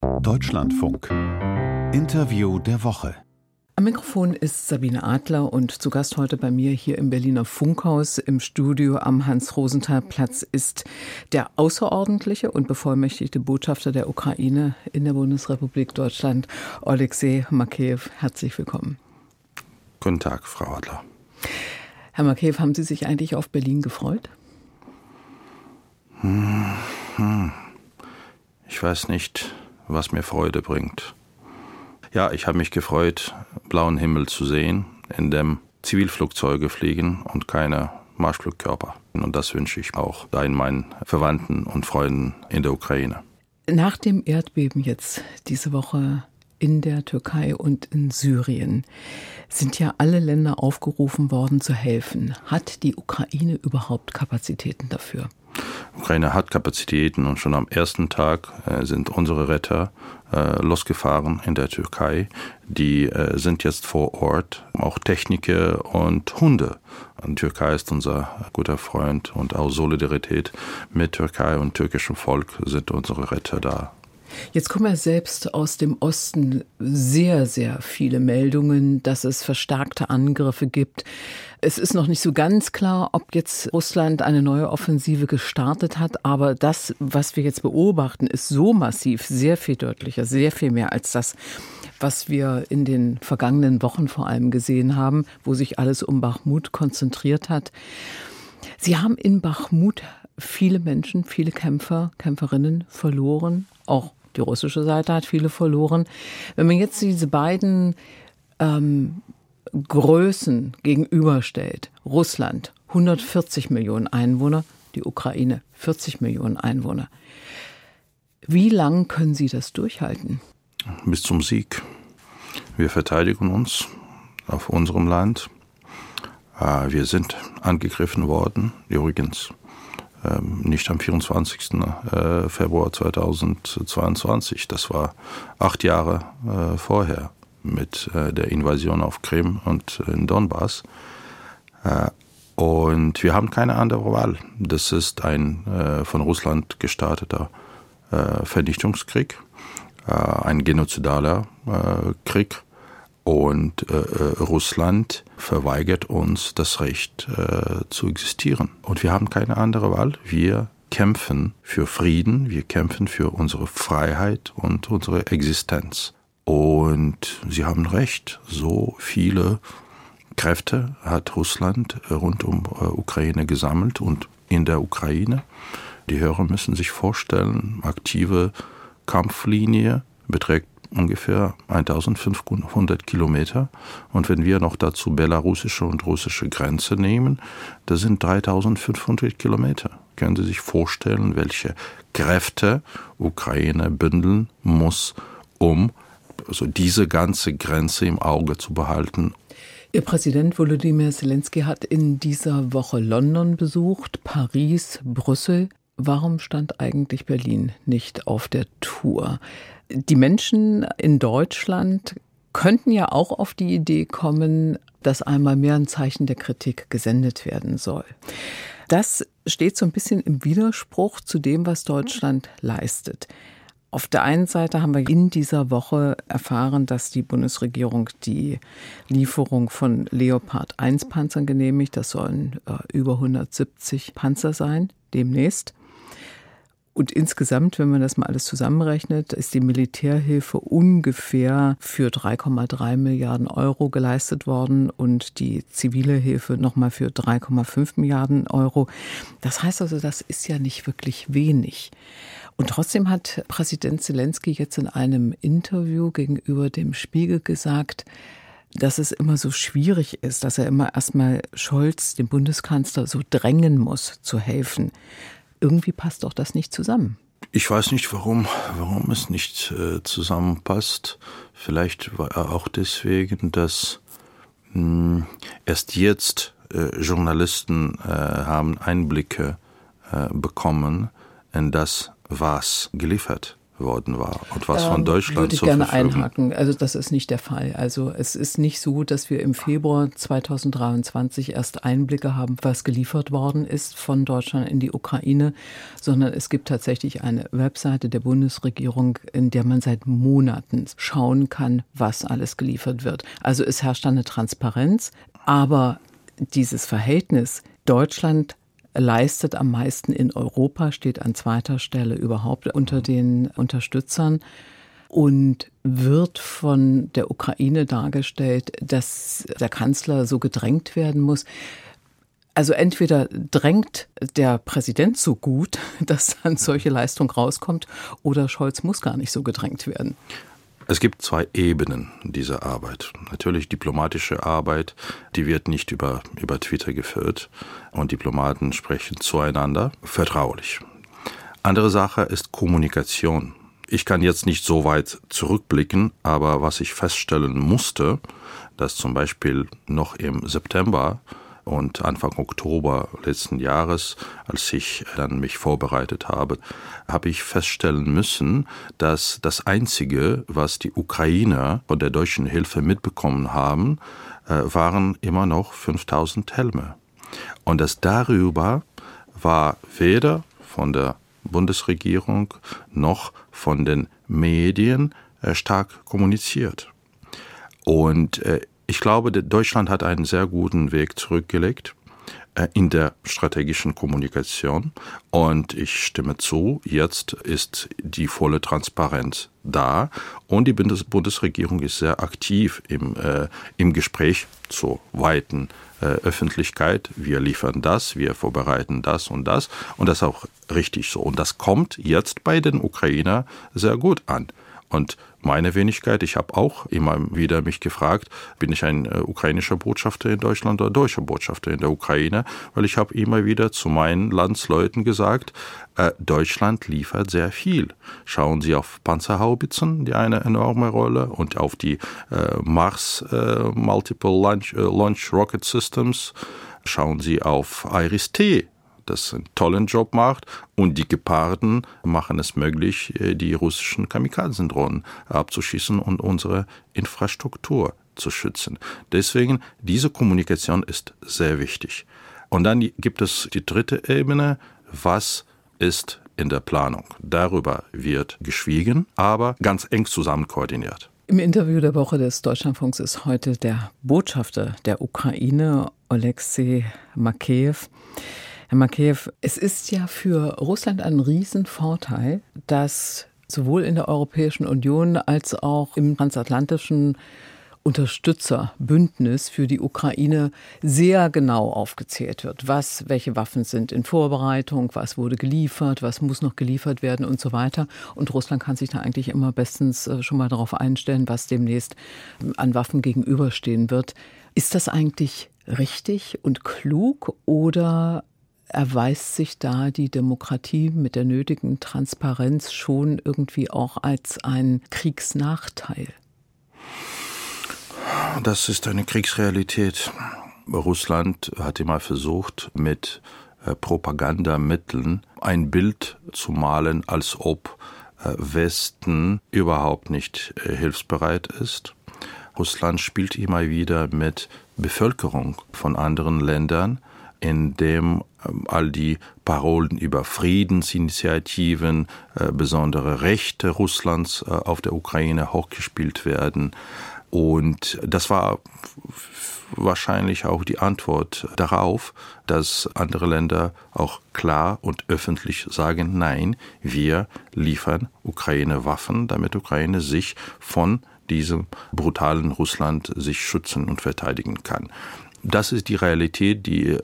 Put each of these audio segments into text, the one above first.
Deutschlandfunk. Interview der Woche. Am Mikrofon ist Sabine Adler und zu Gast heute bei mir hier im Berliner Funkhaus im Studio am Hans-Rosenthal-Platz ist der außerordentliche und bevollmächtigte Botschafter der Ukraine in der Bundesrepublik Deutschland, Alexei Makeyev. Herzlich willkommen. Guten Tag, Frau Adler. Herr Makeyev, haben Sie sich eigentlich auf Berlin gefreut? Hm, hm. Ich weiß nicht, was mir Freude bringt. Ja, ich habe mich gefreut, blauen Himmel zu sehen, in dem Zivilflugzeuge fliegen und keine Marschflugkörper. Und das wünsche ich auch da meinen Verwandten und Freunden in der Ukraine. Nach dem Erdbeben jetzt diese Woche in der Türkei und in Syrien sind ja alle Länder aufgerufen worden zu helfen. Hat die Ukraine überhaupt Kapazitäten dafür? Ukraine hat Kapazitäten und schon am ersten Tag äh, sind unsere Retter äh, losgefahren in der Türkei. Die äh, sind jetzt vor Ort, auch Techniker und Hunde. Die Türkei ist unser guter Freund und aus Solidarität mit Türkei und türkischem Volk sind unsere Retter da. Jetzt kommen ja selbst aus dem Osten sehr, sehr viele Meldungen, dass es verstärkte Angriffe gibt. Es ist noch nicht so ganz klar, ob jetzt Russland eine neue Offensive gestartet hat, aber das, was wir jetzt beobachten, ist so massiv, sehr viel deutlicher, sehr viel mehr als das, was wir in den vergangenen Wochen vor allem gesehen haben, wo sich alles um Bachmut konzentriert hat. Sie haben in Bachmut viele Menschen, viele Kämpfer, Kämpferinnen verloren. Auch die russische Seite hat viele verloren. Wenn man jetzt diese beiden ähm, Größen gegenüberstellt, Russland 140 Millionen Einwohner, die Ukraine 40 Millionen Einwohner. Wie lang können Sie das durchhalten? Bis zum Sieg. Wir verteidigen uns auf unserem Land. Ah, wir sind angegriffen worden, übrigens nicht am 24. Äh, Februar 2022. Das war acht Jahre äh, vorher mit äh, der Invasion auf Krim und in Donbass. Und wir haben keine andere Wahl. Das ist ein von Russland gestarteter Vernichtungskrieg, ein genozidaler Krieg. Und Russland verweigert uns das Recht zu existieren. Und wir haben keine andere Wahl. Wir kämpfen für Frieden, wir kämpfen für unsere Freiheit und unsere Existenz. Und Sie haben recht, so viele Kräfte hat Russland rund um äh, Ukraine gesammelt und in der Ukraine. Die Hörer müssen sich vorstellen, aktive Kampflinie beträgt ungefähr 1500 Kilometer. Und wenn wir noch dazu belarussische und russische Grenze nehmen, das sind 3500 Kilometer. Können Sie sich vorstellen, welche Kräfte Ukraine bündeln muss, um also diese ganze Grenze im Auge zu behalten. Ihr Präsident Volodymyr Zelensky hat in dieser Woche London besucht, Paris, Brüssel. Warum stand eigentlich Berlin nicht auf der Tour? Die Menschen in Deutschland könnten ja auch auf die Idee kommen, dass einmal mehr ein Zeichen der Kritik gesendet werden soll. Das steht so ein bisschen im Widerspruch zu dem, was Deutschland leistet. Auf der einen Seite haben wir in dieser Woche erfahren, dass die Bundesregierung die Lieferung von Leopard 1 Panzern genehmigt. Das sollen äh, über 170 Panzer sein demnächst. Und insgesamt, wenn man das mal alles zusammenrechnet, ist die Militärhilfe ungefähr für 3,3 Milliarden Euro geleistet worden und die zivile Hilfe nochmal für 3,5 Milliarden Euro. Das heißt also, das ist ja nicht wirklich wenig. Und trotzdem hat Präsident Zelensky jetzt in einem Interview gegenüber dem Spiegel gesagt, dass es immer so schwierig ist, dass er immer erstmal Scholz, dem Bundeskanzler, so drängen muss, zu helfen. Irgendwie passt doch das nicht zusammen. Ich weiß nicht, warum, warum es nicht äh, zusammenpasst. Vielleicht war er auch deswegen, dass mh, hm, erst jetzt äh, Journalisten äh, haben Einblicke äh, bekommen in das, was geliefert worden war und was von Deutschland würde ich gerne Verfügung. einhaken. Also das ist nicht der Fall. Also es ist nicht so, dass wir im Februar 2023 erst Einblicke haben, was geliefert worden ist von Deutschland in die Ukraine, sondern es gibt tatsächlich eine Webseite der Bundesregierung, in der man seit Monaten schauen kann, was alles geliefert wird. Also es herrscht eine Transparenz, aber dieses Verhältnis Deutschland leistet am meisten in Europa, steht an zweiter Stelle überhaupt unter den Unterstützern und wird von der Ukraine dargestellt, dass der Kanzler so gedrängt werden muss. Also entweder drängt der Präsident so gut, dass dann solche Leistung rauskommt, oder Scholz muss gar nicht so gedrängt werden. Es gibt zwei Ebenen dieser Arbeit. Natürlich diplomatische Arbeit, die wird nicht über, über Twitter geführt und Diplomaten sprechen zueinander vertraulich. Andere Sache ist Kommunikation. Ich kann jetzt nicht so weit zurückblicken, aber was ich feststellen musste, dass zum Beispiel noch im September und Anfang Oktober letzten Jahres, als ich dann mich vorbereitet habe, habe ich feststellen müssen, dass das Einzige, was die Ukrainer von der deutschen Hilfe mitbekommen haben, äh, waren immer noch 5000 Helme. Und das darüber war weder von der Bundesregierung noch von den Medien äh, stark kommuniziert. Und äh, ich glaube, Deutschland hat einen sehr guten Weg zurückgelegt äh, in der strategischen Kommunikation. Und ich stimme zu, jetzt ist die volle Transparenz da und die Bundes Bundesregierung ist sehr aktiv im, äh, im Gespräch zur weiten äh, Öffentlichkeit. Wir liefern das, wir vorbereiten das und das und das ist auch richtig so. Und das kommt jetzt bei den Ukrainer sehr gut an. Und meine Wenigkeit, ich habe auch immer wieder mich gefragt, bin ich ein äh, ukrainischer Botschafter in Deutschland oder deutscher Botschafter in der Ukraine, weil ich habe immer wieder zu meinen Landsleuten gesagt, äh, Deutschland liefert sehr viel. Schauen Sie auf Panzerhaubitzen, die eine enorme Rolle, und auf die äh, Mars äh, Multiple Launch, äh, Launch Rocket Systems. Schauen Sie auf Iris-T, das einen tollen Job macht und die Geparden machen es möglich, äh, die russischen Kamikazendrohnen abzuschießen und unsere Infrastruktur zu schützen. Deswegen, diese Kommunikation ist sehr wichtig. Und dann gibt es die dritte Ebene, was ist in der Planung. Darüber wird geschwiegen, aber ganz eng zusammen koordiniert. Im Interview der Woche des Deutschlandfunks ist heute der Botschafter der Ukraine, Alexei Makeyev. Herr Makeyev, es ist ja für Russland ein Riesenvorteil, dass sowohl in der Europäischen Union als auch im transatlantischen Unterstützerbündnis für die Ukraine sehr genau aufgezählt wird, was, welche Waffen sind in Vorbereitung, was wurde geliefert, was muss noch geliefert werden und so weiter. Und Russland kann sich da eigentlich immer bestens äh, schon mal darauf einstellen, was demnächst an Waffen gegenüberstehen wird. Ist das eigentlich richtig und klug oder erweist sich da die Demokratie mit der nötigen Transparenz schon irgendwie auch als ein Kriegsnachteil? Das ist eine Kriegsrealität. Russland hat immer versucht, mit äh, Propagandamitteln ein Bild zu malen, als ob äh, Westen überhaupt nicht äh, hilfsbereit ist. Russland spielt immer wieder mit Bevölkerung von anderen Ländern in dem ähm, all die Parolen über Friedensinitiativen, äh, besondere Rechte Russlands äh, auf der Ukraine hochgespielt werden. Und das war wahrscheinlich auch die Antwort darauf, dass andere Länder auch klar und öffentlich sagen, nein, wir liefern Ukraine Waffen, damit Ukraine sich von diesem brutalen Russland sich schützen und verteidigen kann das ist die Realität, die äh,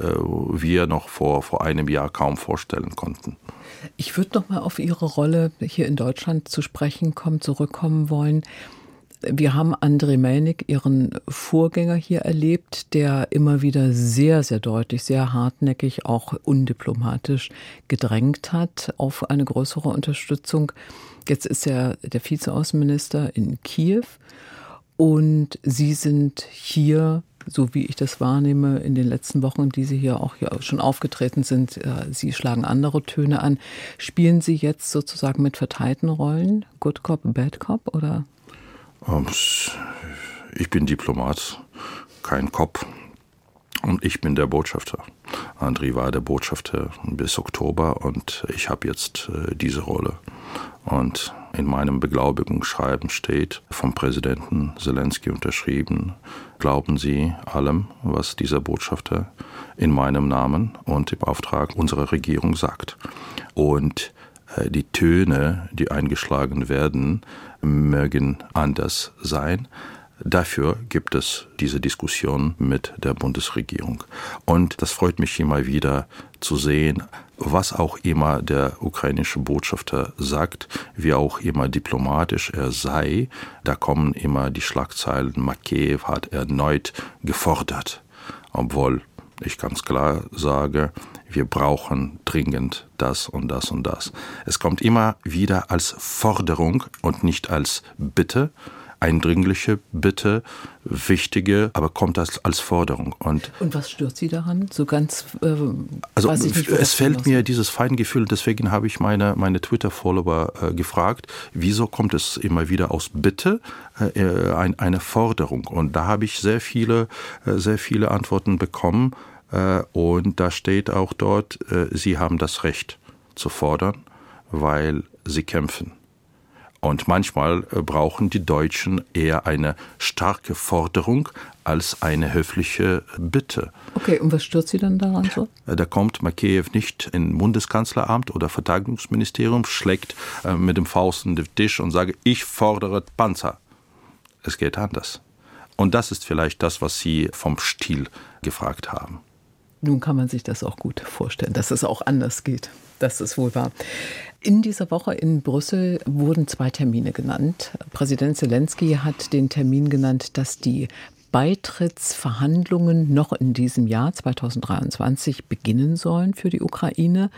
wir noch vor, vor einem Jahr kaum vorstellen konnten. Ich würde noch mal auf Ihre Rolle hier in Deutschland zu sprechen kommen, zurückkommen wollen. Wir haben Andrei Melnik, Ihren Vorgänger hier erlebt, der immer wieder sehr, sehr deutlich, sehr hartnäckig, auch undiplomatisch gedrängt hat auf eine größere Unterstützung. Jetzt ist er der Vizeaußenminister in Kiew Und Sie sind hier, so wie ich das wahrnehme, in den letzten Wochen, die Sie hier auch hier schon aufgetreten sind, äh, Sie schlagen andere Töne an. Spielen Sie jetzt sozusagen mit verteilten Rollen? Good Cop, Bad Cop oder? Ähm, ich bin Diplomat, kein Cop. Und ich bin der Botschafter. André war der Botschafter bis Oktober und ich habe jetzt äh, diese Rolle. Und in meinem Beglaubigungsschreiben steht, vom Präsidenten Zelensky unterschrieben, glauben Sie allem, was dieser Botschafter in meinem Namen und im Auftrag unserer Regierung sagt. Und äh, die Töne, die eingeschlagen werden, mögen anders sein, Dafür gibt es diese Diskussion mit der Bundesregierung. Und das freut mich immer wieder zu sehen, was auch immer der ukrainische Botschafter sagt, wie auch immer diplomatisch er sei. Da kommen immer die Schlagzeilen, Makeyev hat erneut gefordert. Obwohl ich ganz klar sage, wir brauchen dringend das und das und das. Es kommt immer wieder als Forderung und nicht als Bitte eindringliche Bitte, wichtige, aber kommt das als Forderung. Und, und was stört Sie daran? So ganz. Äh, also nicht, es fällt mir dieses Feingefühl, deswegen habe ich meine, meine Twitter-Follower äh, gefragt, wieso kommt es immer wieder aus Bitte äh, äh ein, eine Forderung? Und da habe ich sehr viele, äh, sehr viele Antworten bekommen. Äh, und da steht auch dort, Sie haben das Recht zu fordern, weil Sie kämpfen. Und manchmal äh, brauchen die Deutschen eher eine starke Forderung als eine höfliche Bitte. Okay, und was stört Sie dann daran so? Äh, da kommt Makeyev nicht in Bundeskanzleramt oder Verteidigungsministerium, schlägt äh, mit dem Faust in den Tisch und sage, ich fordere Panzer. Es geht anders. Und das ist vielleicht das, was Sie vom Stil gefragt haben. Nun kann man sich das auch gut vorstellen, dass es auch anders geht. Das ist wohl wahr. In dieser Woche in Brüssel wurden zwei Termine genannt. Präsident Zelensky hat den Termin genannt, dass die Beitrittsverhandlungen noch in diesem Jahr 2023 beginnen sollen für die Ukraine.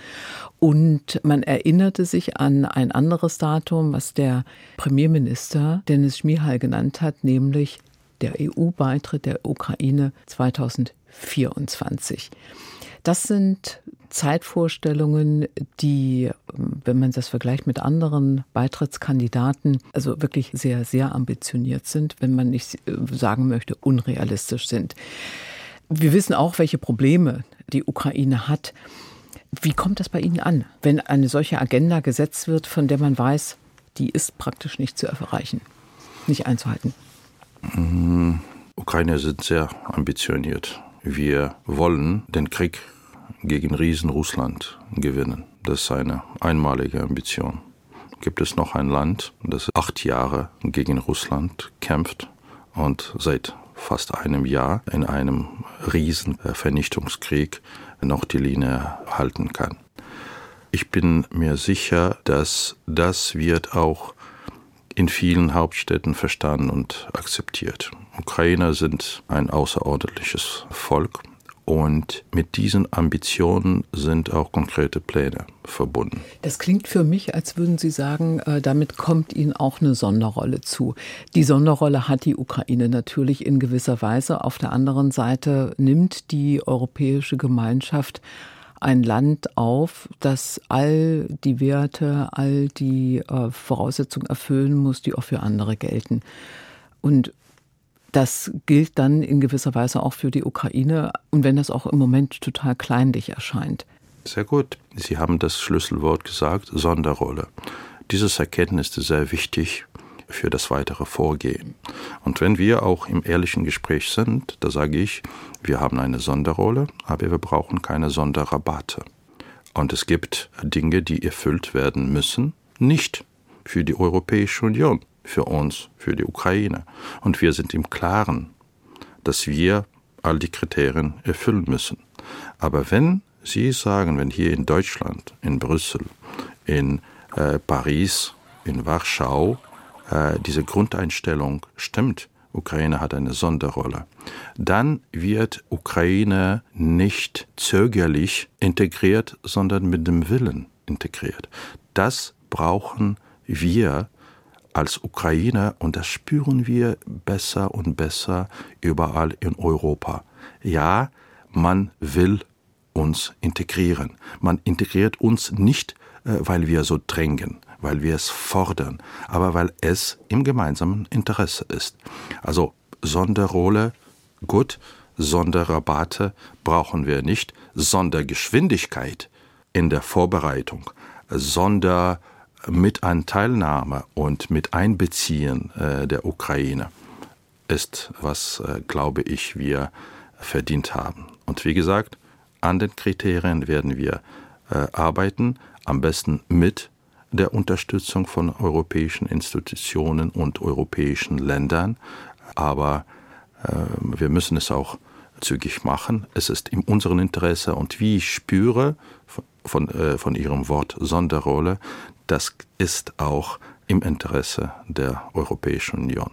Und man erinnerte sich an ein anderes Datum, was der Premierminister Dennis Schmihal genannt hat, nämlich der EU-Beitritt der Ukraine 2024. Das sind Zeitvorstellungen, die, wenn man das vergleicht mit anderen Beitrittskandidaten, also wirklich sehr, sehr ambitioniert sind, wenn man nicht sagen möchte, unrealistisch sind. Wir wissen auch, welche Probleme die Ukraine hat. Wie kommt das bei Ihnen an, wenn eine solche Agenda gesetzt wird, von der man weiß, die ist praktisch nicht zu erreichen, nicht einzuhalten? Mhm. Ukrainer sind sehr ambitioniert. Wir wollen den Krieg gegen Riesen Russland gewinnen. Das ist eine einmalige Ambition. Gibt es noch ein Land, das acht Jahre gegen Russland kämpft und seit fast einem Jahr in einem riesen Vernichtungskrieg noch die Linie halten kann. Ich bin mir sicher, dass das wird auch in vielen Hauptstädten verstanden und akzeptiert. Ukrainer sind ein außerordentliches Volk und mit diesen Ambitionen sind auch konkrete Pläne verbunden. Das klingt für mich, als würden Sie sagen, äh, damit kommt Ihnen auch eine Sonderrolle zu. Die Sonderrolle hat die Ukraine natürlich in gewisser Weise. Auf der anderen Seite nimmt die europäische Gemeinschaft ein Land auf, das all die Werte, all die äh, Voraussetzungen erfüllen muss, die auch für andere gelten. Und das gilt dann in gewisser Weise auch für die Ukraine und wenn das auch im Moment total kleinlich erscheint. Sehr gut. Sie haben das Schlüsselwort gesagt, Sonderrolle. Dieses Erkenntnis ist sehr wichtig für das weitere Vorgehen. Und wenn wir auch im ehrlichen Gespräch sind, da sage ich, wir haben eine Sonderrolle, aber wir brauchen keine Sonderrabatte. Und es gibt Dinge, die erfüllt werden müssen, nicht für die Europäische Union für uns, für die Ukraine. Und wir sind im Klaren, dass wir all die Kriterien erfüllen müssen. Aber wenn Sie sagen, wenn hier in Deutschland, in Brüssel, in äh, Paris, in Warschau äh, diese Grundeinstellung stimmt, Ukraine hat eine Sonderrolle, dann wird Ukraine nicht zögerlich integriert, sondern mit dem Willen integriert. Das brauchen wir als Ukrainer, und das spüren wir besser und besser überall in Europa. Ja, man will uns integrieren. Man integriert uns nicht, äh, weil wir so drängen, weil wir es fordern, aber weil es im gemeinsamen Interesse ist. Also Sonderrolle, gut, Sonderrabatte brauchen wir nicht, Sondergeschwindigkeit in der Vorbereitung, Sondermitanteilnahme und mit Einbeziehen äh, der Ukraine ist, was, äh, glaube ich, wir verdient haben. Und wie gesagt, an den Kriterien werden wir äh, arbeiten, am besten mit der Unterstützung von europäischen Institutionen und europäischen Ländern. Aber wir müssen es auch zügig machen. Es ist in unserem Interesse und wie ich spüre von, äh, von Ihrem Wort Sonderrolle, das ist auch im Interesse der Europäischen Union.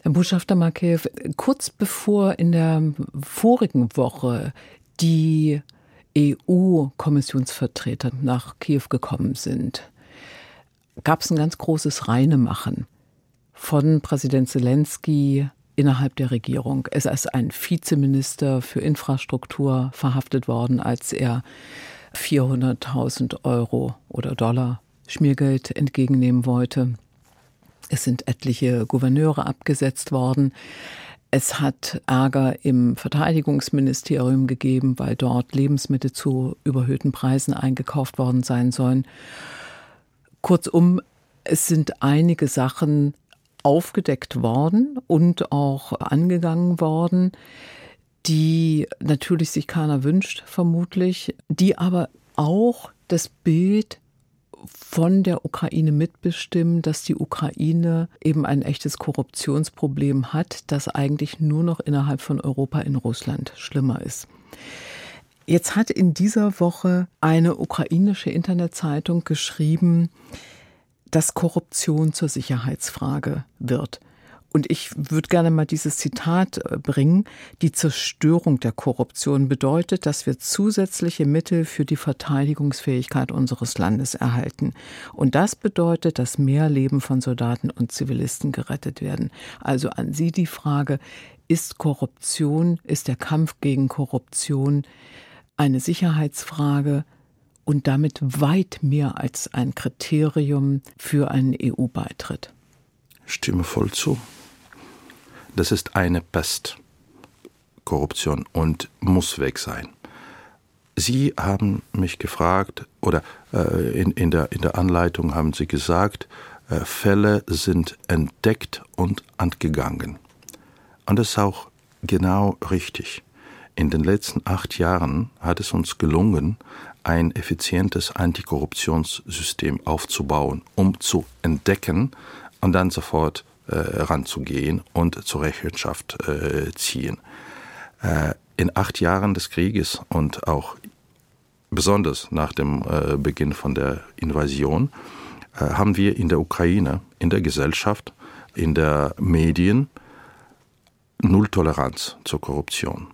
Herr Botschafter Markev, kurz bevor in der vorigen Woche die EU-Kommissionsvertreter nach Kiew gekommen sind, gab es ein ganz großes Reinemachen von Präsident Zelensky innerhalb der Regierung. Es ist ein Vizeminister für Infrastruktur verhaftet worden, als er 400.000 Euro oder Dollar Schmiergeld entgegennehmen wollte. Es sind etliche Gouverneure abgesetzt worden. Es hat Ärger im Verteidigungsministerium gegeben, weil dort Lebensmittel zu überhöhten Preisen eingekauft worden sein sollen. Kurzum, es sind einige Sachen aufgedeckt worden und auch angegangen worden, die natürlich sich keiner wünscht, vermutlich, die aber auch das Bild von der Ukraine mitbestimmen, dass die Ukraine eben ein echtes Korruptionsproblem hat, das eigentlich nur noch innerhalb von Europa in Russland schlimmer ist. Jetzt hat in dieser Woche eine ukrainische Internetzeitung geschrieben, dass Korruption zur Sicherheitsfrage wird. Und ich würde gerne mal dieses Zitat äh, bringen. Die Zerstörung der Korruption bedeutet, dass wir zusätzliche Mittel für die Verteidigungsfähigkeit unseres Landes erhalten. Und das bedeutet, dass mehr Leben von Soldaten und Zivilisten gerettet werden. Also an Sie die Frage, ist Korruption, ist der Kampf gegen Korruption eine Sicherheitsfrage und damit weit mehr als ein Kriterium für einen EU-Beitritt? Stimme voll zu. Das ist eine Pest, Korruption, und muss weg sein. Sie haben mich gefragt, oder äh, in, in, der, in der Anleitung haben Sie gesagt, äh, Fälle sind entdeckt und angegangen. Und das ist auch genau richtig. In den letzten acht Jahren hat es uns gelungen, ein effizientes Antikorruptionssystem aufzubauen, um zu entdecken und dann sofort ranzugehen und zur Rechenschaft äh, ziehen. Äh, in acht Jahren des Krieges und auch besonders nach dem äh, Beginn von der Invasion äh, haben wir in der Ukraine, in der Gesellschaft, in der Medien Null Toleranz zur Korruption.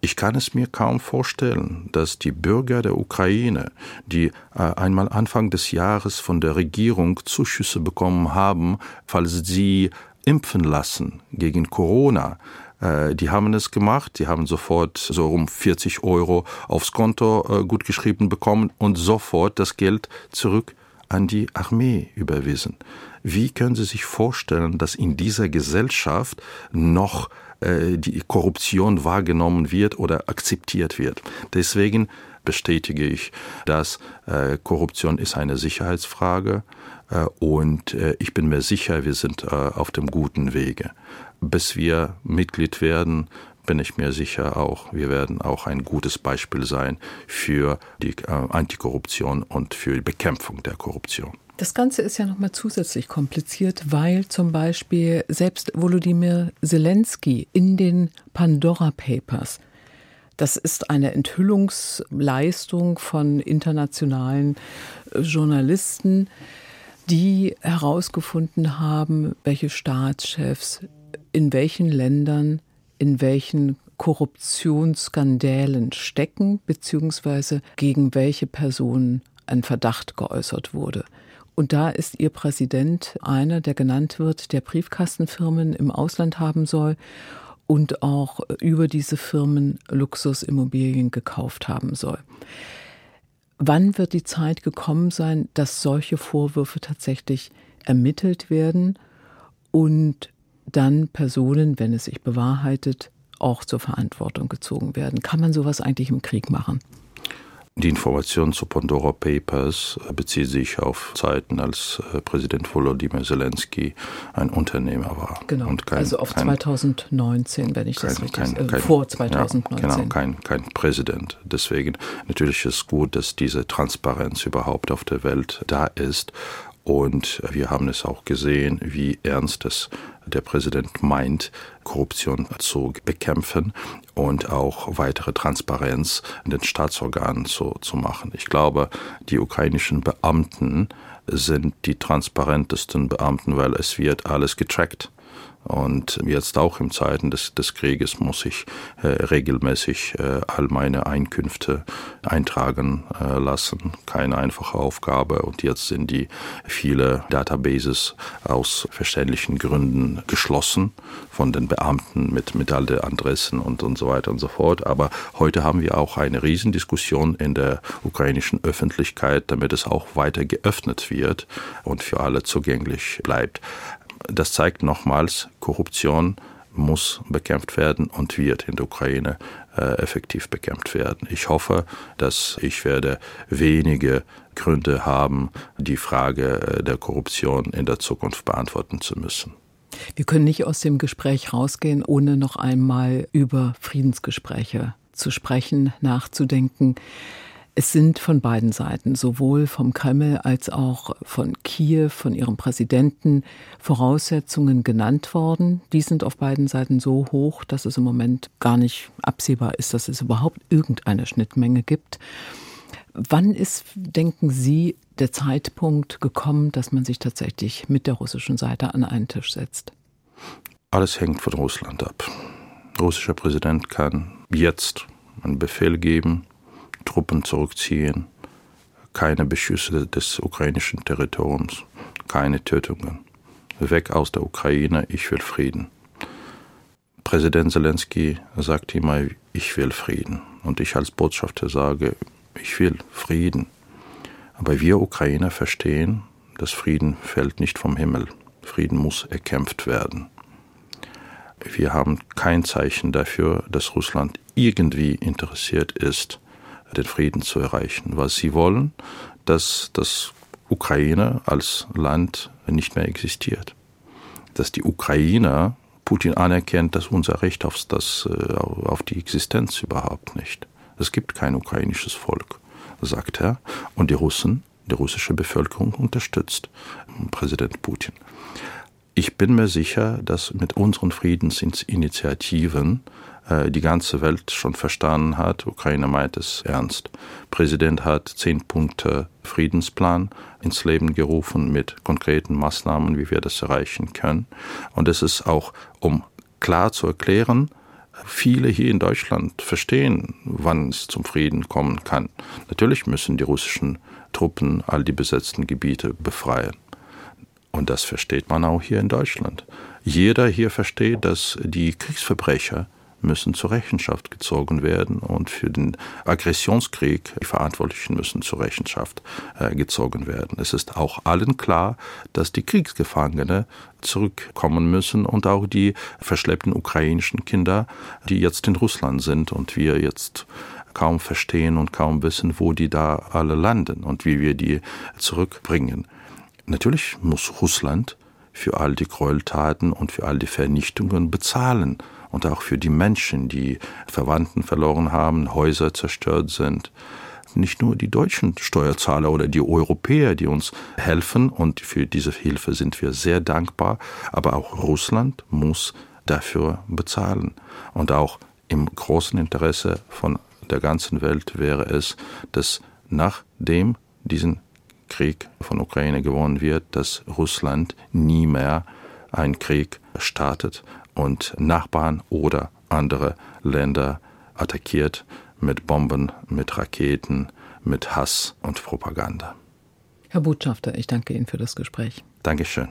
Ich kann es mir kaum vorstellen, dass die Bürger der Ukraine, die äh, einmal Anfang des Jahres von der Regierung Zuschüsse bekommen haben, falls sie impfen lassen gegen Corona, äh, die haben es gemacht, die haben sofort so um 40 Euro aufs Konto äh, gutgeschrieben bekommen und sofort das Geld zurück an die Armee überwiesen. Wie können Sie sich vorstellen, dass in dieser Gesellschaft noch die Korruption wahrgenommen wird oder akzeptiert wird. Deswegen bestätige ich, dass äh, Korruption ist eine Sicherheitsfrage äh, und ich bin mir sicher, wir sind auf dem guten Wege. Bis wir Mitglied werden, bin ich mir sicher auch, wir werden auch ein gutes Beispiel sein für die Antikorruption und für die Bekämpfung der Korruption. Das Ganze ist ja nochmal zusätzlich kompliziert, weil zum Beispiel selbst Volodymyr Zelensky in den Pandora Papers das ist eine Enthüllungsleistung von internationalen äh, Journalisten, die herausgefunden haben, welche Staatschefs in welchen Ländern in welchen Korruptionsskandalen stecken, beziehungsweise gegen welche Personen ein Verdacht geäußert wurde. Und da ist Ihr Präsident einer, der genannt wird, der Briefkastenfirmen im Ausland haben soll und auch über diese Firmen Luxusimmobilien gekauft haben soll. Wann wird die Zeit gekommen sein, dass solche Vorwürfe tatsächlich ermittelt werden und dann Personen, wenn es sich bewahrheitet, auch zur Verantwortung gezogen werden? Kann man sowas eigentlich im Krieg machen? Die Information zu Pandora Papers bezieht sich auf Zeiten, als äh, Präsident Volodymyr Zelensky ein Unternehmer war. Genau, kein, also auf kein, 2019, wenn ich kein, das richtig äh, vor 2019. Ja, genau, kein, kein Präsident. Deswegen natürlich ist es gut, dass diese Transparenz überhaupt auf der Welt da ist. Und wir haben es auch gesehen, wie ernst es der Präsident meint, Korruption zu bekämpfen und auch weitere Transparenz in den Staatsorganen zu, zu machen. Ich glaube, die ukrainischen Beamten sind die transparentesten Beamten, weil es wird alles getrackt. Und jetzt auch im Zeiten des, des Krieges muss ich äh, regelmäßig äh, all meine Einkünfte eintragen äh, lassen. Keine einfache Aufgabe. Und jetzt sind die viele Databases aus verständlichen Gründen geschlossen von den Beamten mit, mit all den Adressen und, und so weiter und so fort. Aber heute haben wir auch eine Riesendiskussion in der ukrainischen Öffentlichkeit, damit es auch weiter geöffnet wird und für alle zugänglich bleibt. Das zeigt nochmals, Korruption muss bekämpft werden und wird in der Ukraine äh, effektiv bekämpft werden. Ich hoffe, dass ich werde wenige Gründe haben, die Frage äh, der Korruption in der Zukunft beantworten zu müssen. Wir können nicht aus dem Gespräch rausgehen, ohne noch einmal über Friedensgespräche zu sprechen, nachzudenken. Es sind von beiden Seiten, sowohl vom Kreml als auch von Kiew, von ihrem Präsidenten, Voraussetzungen genannt worden. Die sind auf beiden Seiten so hoch, dass es im Moment gar nicht absehbar ist, dass es überhaupt irgendeine Schnittmenge gibt. Wann ist, denken Sie, der Zeitpunkt gekommen, dass man sich tatsächlich mit der russischen Seite an einen Tisch setzt? Alles hängt von Russland ab. Der russische Präsident kann jetzt einen Befehl geben, Truppen zurückziehen, keine Beschüsse des ukrainischen Territoriums, keine Tötungen. Weg aus der Ukraine, ich will Frieden. Präsident Zelensky sagt immer, ich will Frieden. Und ich als Botschafter sage, ich will Frieden. Aber wir Ukrainer verstehen, dass Frieden fällt nicht vom Himmel. Frieden muss erkämpft werden. Wir haben kein Zeichen dafür, dass Russland irgendwie interessiert ist, den Frieden zu erreichen. Was sie wollen, dass das Ukraine als Land nicht mehr existiert. Dass die Ukrainer Putin anerkennt, dass unser Recht auf, das, äh, auf die Existenz überhaupt nicht. Es gibt kein ukrainisches Volk, sagt er. Und die Russen, die russische Bevölkerung unterstützt Präsident Putin. Ich bin mir sicher, dass mit unseren Friedensinitiativen die ganze Welt schon verstanden hat. Ukraine meint es ernst. Präsident hat zehn Punkte Friedensplan ins Leben gerufen mit konkreten Maßnahmen, wie wir das erreichen können. Und es ist auch, um klar zu erklären, viele hier in Deutschland verstehen, wann es zum Frieden kommen kann. Natürlich müssen die russischen Truppen all die besetzten Gebiete befreien. Und das versteht man auch hier in Deutschland. Jeder hier versteht, dass die Kriegsverbrecher müssen zur Rechenschaft gezogen werden und für den Aggressionskrieg die Verantwortlichen müssen zur Rechenschaft äh, gezogen werden. Es ist auch allen klar, dass die Kriegsgefangene zurückkommen müssen und auch die verschleppten ukrainischen Kinder, die jetzt in Russland sind und wir jetzt kaum verstehen und kaum wissen, wo die da alle landen und wie wir die zurückbringen. Natürlich muss Russland für all die Gräueltaten und für all die Vernichtungen bezahlen und auch für die Menschen, die Verwandten verloren haben, Häuser zerstört sind. Nicht nur die deutschen Steuerzahler oder die Europäer, die uns helfen und für diese Hilfe sind wir sehr dankbar, aber auch Russland muss dafür bezahlen. Und auch im großen Interesse von der ganzen Welt wäre es, dass nachdem diesen Krieg von Ukraine gewonnen wird, dass Russland nie mehr einen Krieg startet und Nachbarn oder andere Länder attackiert mit Bomben, mit Raketen, mit Hass und Propaganda. Herr Botschafter, ich danke Ihnen für das Gespräch. Dankeschön.